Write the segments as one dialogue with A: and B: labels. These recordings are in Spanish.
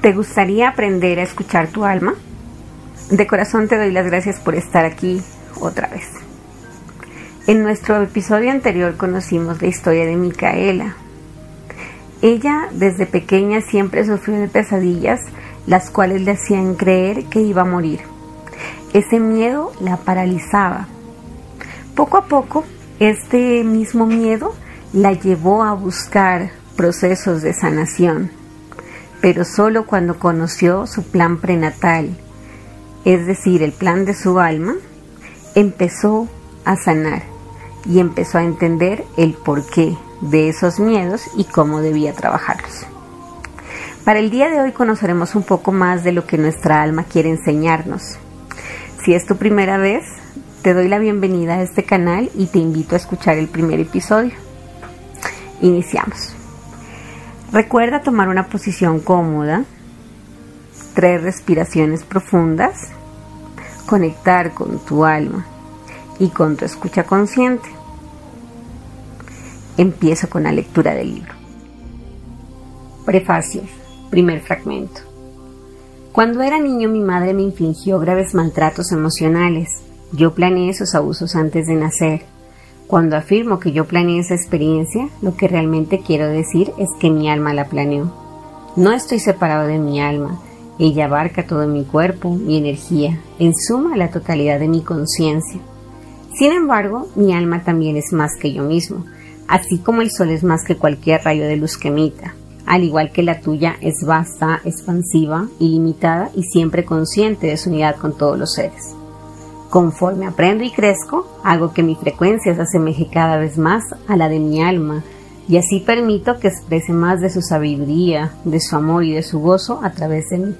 A: ¿Te gustaría aprender a escuchar tu alma? De corazón te doy las gracias por estar aquí otra vez. En nuestro episodio anterior conocimos la historia de Micaela. Ella desde pequeña siempre sufrió de pesadillas, las cuales le hacían creer que iba a morir. Ese miedo la paralizaba. Poco a poco, este mismo miedo la llevó a buscar procesos de sanación pero solo cuando conoció su plan prenatal, es decir, el plan de su alma, empezó a sanar y empezó a entender el porqué de esos miedos y cómo debía trabajarlos. Para el día de hoy conoceremos un poco más de lo que nuestra alma quiere enseñarnos. Si es tu primera vez, te doy la bienvenida a este canal y te invito a escuchar el primer episodio. Iniciamos. Recuerda tomar una posición cómoda, tres respiraciones profundas, conectar con tu alma y con tu escucha consciente. Empiezo con la lectura del libro. Prefacio. Primer fragmento. Cuando era niño mi madre me infligió graves maltratos emocionales. Yo planeé esos abusos antes de nacer. Cuando afirmo que yo planeé esa experiencia, lo que realmente quiero decir es que mi alma la planeó. No estoy separado de mi alma, ella abarca todo mi cuerpo, mi energía, en suma la totalidad de mi conciencia. Sin embargo, mi alma también es más que yo mismo, así como el sol es más que cualquier rayo de luz que emita. Al igual que la tuya es vasta, expansiva, ilimitada y siempre consciente de su unidad con todos los seres. Conforme aprendo y crezco, hago que mi frecuencia se asemeje cada vez más a la de mi alma y así permito que exprese más de su sabiduría, de su amor y de su gozo a través de mí.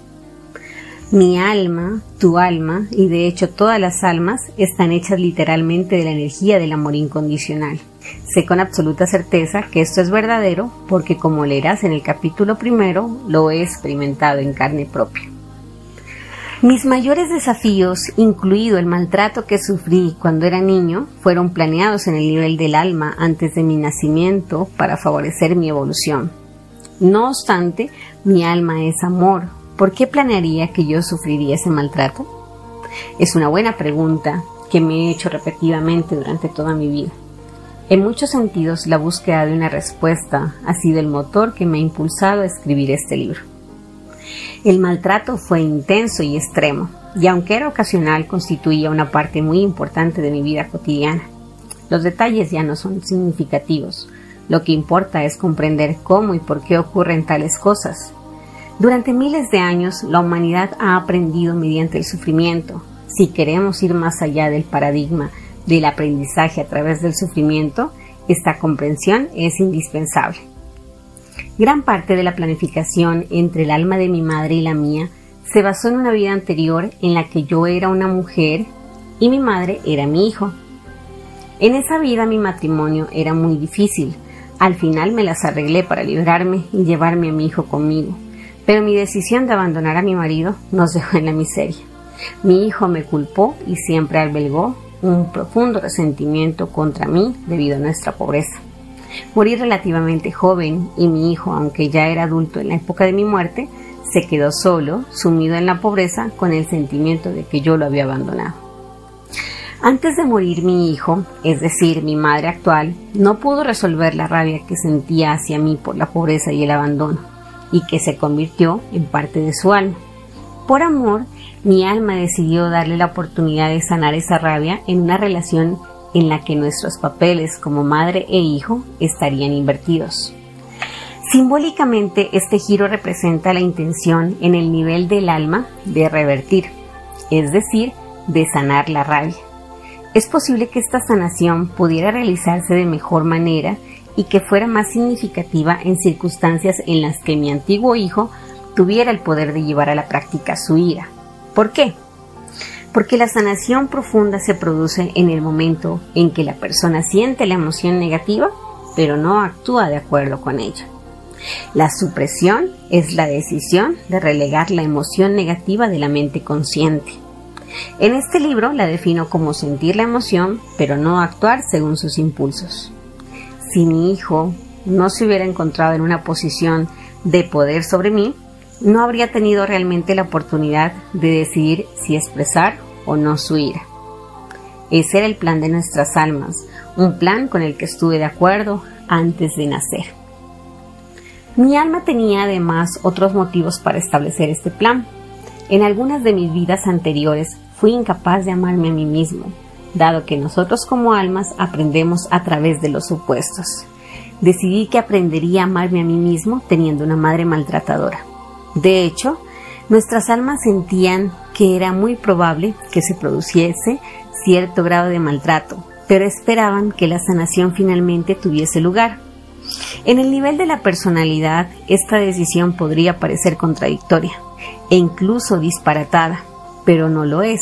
A: Mi alma, tu alma y de hecho todas las almas están hechas literalmente de la energía del amor incondicional. Sé con absoluta certeza que esto es verdadero porque como leerás en el capítulo primero, lo he experimentado en carne propia. Mis mayores desafíos, incluido el maltrato que sufrí cuando era niño, fueron planeados en el nivel del alma antes de mi nacimiento para favorecer mi evolución. No obstante, mi alma es amor. ¿Por qué planearía que yo sufriría ese maltrato? Es una buena pregunta que me he hecho repetidamente durante toda mi vida. En muchos sentidos, la búsqueda de una respuesta ha sido el motor que me ha impulsado a escribir este libro. El maltrato fue intenso y extremo, y aunque era ocasional, constituía una parte muy importante de mi vida cotidiana. Los detalles ya no son significativos. Lo que importa es comprender cómo y por qué ocurren tales cosas. Durante miles de años, la humanidad ha aprendido mediante el sufrimiento. Si queremos ir más allá del paradigma del aprendizaje a través del sufrimiento, esta comprensión es indispensable. Gran parte de la planificación entre el alma de mi madre y la mía se basó en una vida anterior en la que yo era una mujer y mi madre era mi hijo. En esa vida mi matrimonio era muy difícil. Al final me las arreglé para librarme y llevarme a mi hijo conmigo, pero mi decisión de abandonar a mi marido nos dejó en la miseria. Mi hijo me culpó y siempre albergó un profundo resentimiento contra mí debido a nuestra pobreza. Morí relativamente joven y mi hijo, aunque ya era adulto en la época de mi muerte, se quedó solo, sumido en la pobreza, con el sentimiento de que yo lo había abandonado. Antes de morir mi hijo, es decir, mi madre actual, no pudo resolver la rabia que sentía hacia mí por la pobreza y el abandono, y que se convirtió en parte de su alma. Por amor, mi alma decidió darle la oportunidad de sanar esa rabia en una relación en la que nuestros papeles como madre e hijo estarían invertidos. Simbólicamente, este giro representa la intención en el nivel del alma de revertir, es decir, de sanar la rabia. Es posible que esta sanación pudiera realizarse de mejor manera y que fuera más significativa en circunstancias en las que mi antiguo hijo tuviera el poder de llevar a la práctica su ira. ¿Por qué? Porque la sanación profunda se produce en el momento en que la persona siente la emoción negativa, pero no actúa de acuerdo con ella. La supresión es la decisión de relegar la emoción negativa de la mente consciente. En este libro la defino como sentir la emoción, pero no actuar según sus impulsos. Si mi hijo no se hubiera encontrado en una posición de poder sobre mí, no habría tenido realmente la oportunidad de decidir si expresar o no su ira. Ese era el plan de nuestras almas, un plan con el que estuve de acuerdo antes de nacer. Mi alma tenía además otros motivos para establecer este plan. En algunas de mis vidas anteriores fui incapaz de amarme a mí mismo, dado que nosotros como almas aprendemos a través de los supuestos. Decidí que aprendería a amarme a mí mismo teniendo una madre maltratadora. De hecho, nuestras almas sentían que era muy probable que se produciese cierto grado de maltrato, pero esperaban que la sanación finalmente tuviese lugar. En el nivel de la personalidad, esta decisión podría parecer contradictoria e incluso disparatada, pero no lo es.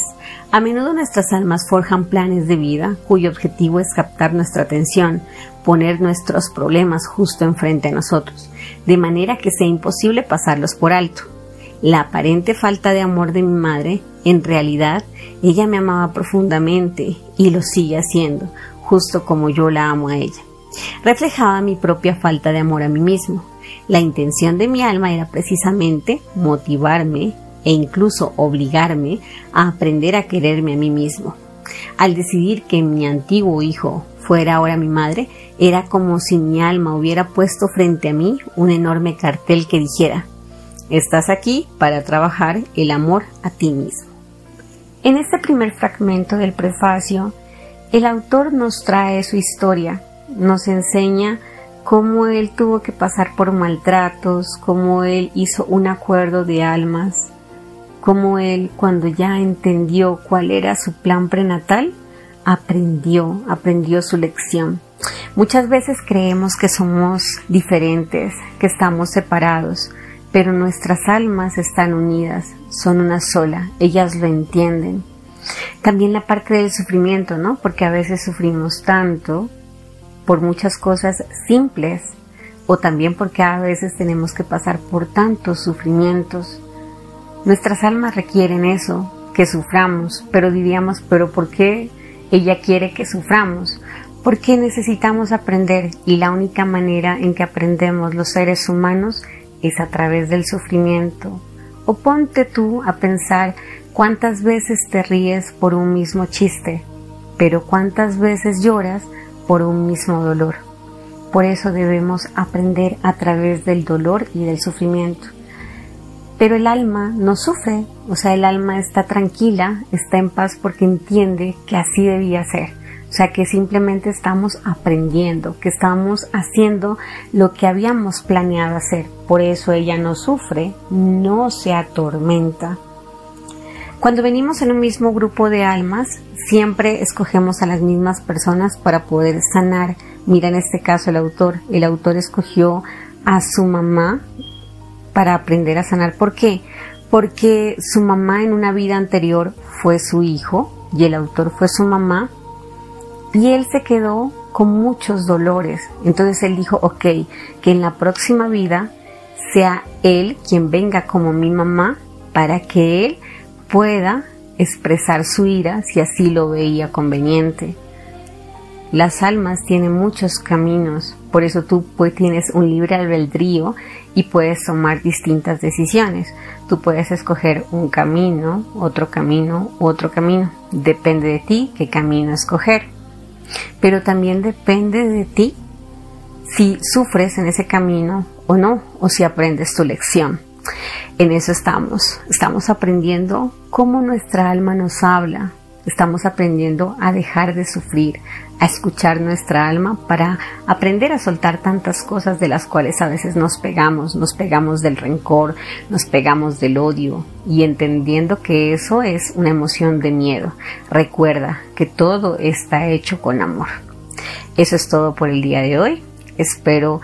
A: A menudo nuestras almas forjan planes de vida cuyo objetivo es captar nuestra atención, poner nuestros problemas justo enfrente a nosotros, de manera que sea imposible pasarlos por alto. La aparente falta de amor de mi madre, en realidad, ella me amaba profundamente y lo sigue haciendo, justo como yo la amo a ella. Reflejaba mi propia falta de amor a mí mismo. La intención de mi alma era precisamente motivarme e incluso obligarme a aprender a quererme a mí mismo. Al decidir que mi antiguo hijo fuera ahora mi madre, era como si mi alma hubiera puesto frente a mí un enorme cartel que dijera, estás aquí para trabajar el amor a ti mismo. En este primer fragmento del prefacio, el autor nos trae su historia, nos enseña cómo él tuvo que pasar por maltratos, cómo él hizo un acuerdo de almas, cómo él cuando ya entendió cuál era su plan prenatal, aprendió, aprendió su lección. Muchas veces creemos que somos diferentes, que estamos separados, pero nuestras almas están unidas, son una sola, ellas lo entienden. También la parte del sufrimiento, ¿no? Porque a veces sufrimos tanto por muchas cosas simples o también porque a veces tenemos que pasar por tantos sufrimientos Nuestras almas requieren eso, que suframos, pero diríamos, pero ¿por qué ella quiere que suframos? Porque necesitamos aprender y la única manera en que aprendemos los seres humanos es a través del sufrimiento. O ponte tú a pensar cuántas veces te ríes por un mismo chiste, pero cuántas veces lloras por un mismo dolor. Por eso debemos aprender a través del dolor y del sufrimiento. Pero el alma no sufre, o sea, el alma está tranquila, está en paz porque entiende que así debía ser. O sea, que simplemente estamos aprendiendo, que estamos haciendo lo que habíamos planeado hacer. Por eso ella no sufre, no se atormenta. Cuando venimos en un mismo grupo de almas, siempre escogemos a las mismas personas para poder sanar. Mira en este caso el autor. El autor escogió a su mamá para aprender a sanar. ¿Por qué? Porque su mamá en una vida anterior fue su hijo y el autor fue su mamá y él se quedó con muchos dolores. Entonces él dijo, ok, que en la próxima vida sea él quien venga como mi mamá para que él pueda expresar su ira si así lo veía conveniente. Las almas tienen muchos caminos, por eso tú tienes un libre albedrío y puedes tomar distintas decisiones. Tú puedes escoger un camino, otro camino, otro camino. Depende de ti qué camino escoger. Pero también depende de ti si sufres en ese camino o no, o si aprendes tu lección. En eso estamos. Estamos aprendiendo cómo nuestra alma nos habla, Estamos aprendiendo a dejar de sufrir, a escuchar nuestra alma para aprender a soltar tantas cosas de las cuales a veces nos pegamos, nos pegamos del rencor, nos pegamos del odio y entendiendo que eso es una emoción de miedo. Recuerda que todo está hecho con amor. Eso es todo por el día de hoy. Espero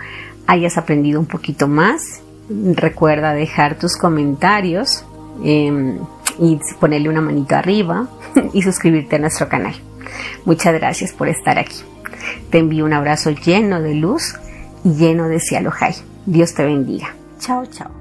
A: hayas aprendido un poquito más. Recuerda dejar tus comentarios. Em, y ponerle una manito arriba y suscribirte a nuestro canal. Muchas gracias por estar aquí. Te envío un abrazo lleno de luz y lleno de cielo high. Dios te bendiga. Chao, chao.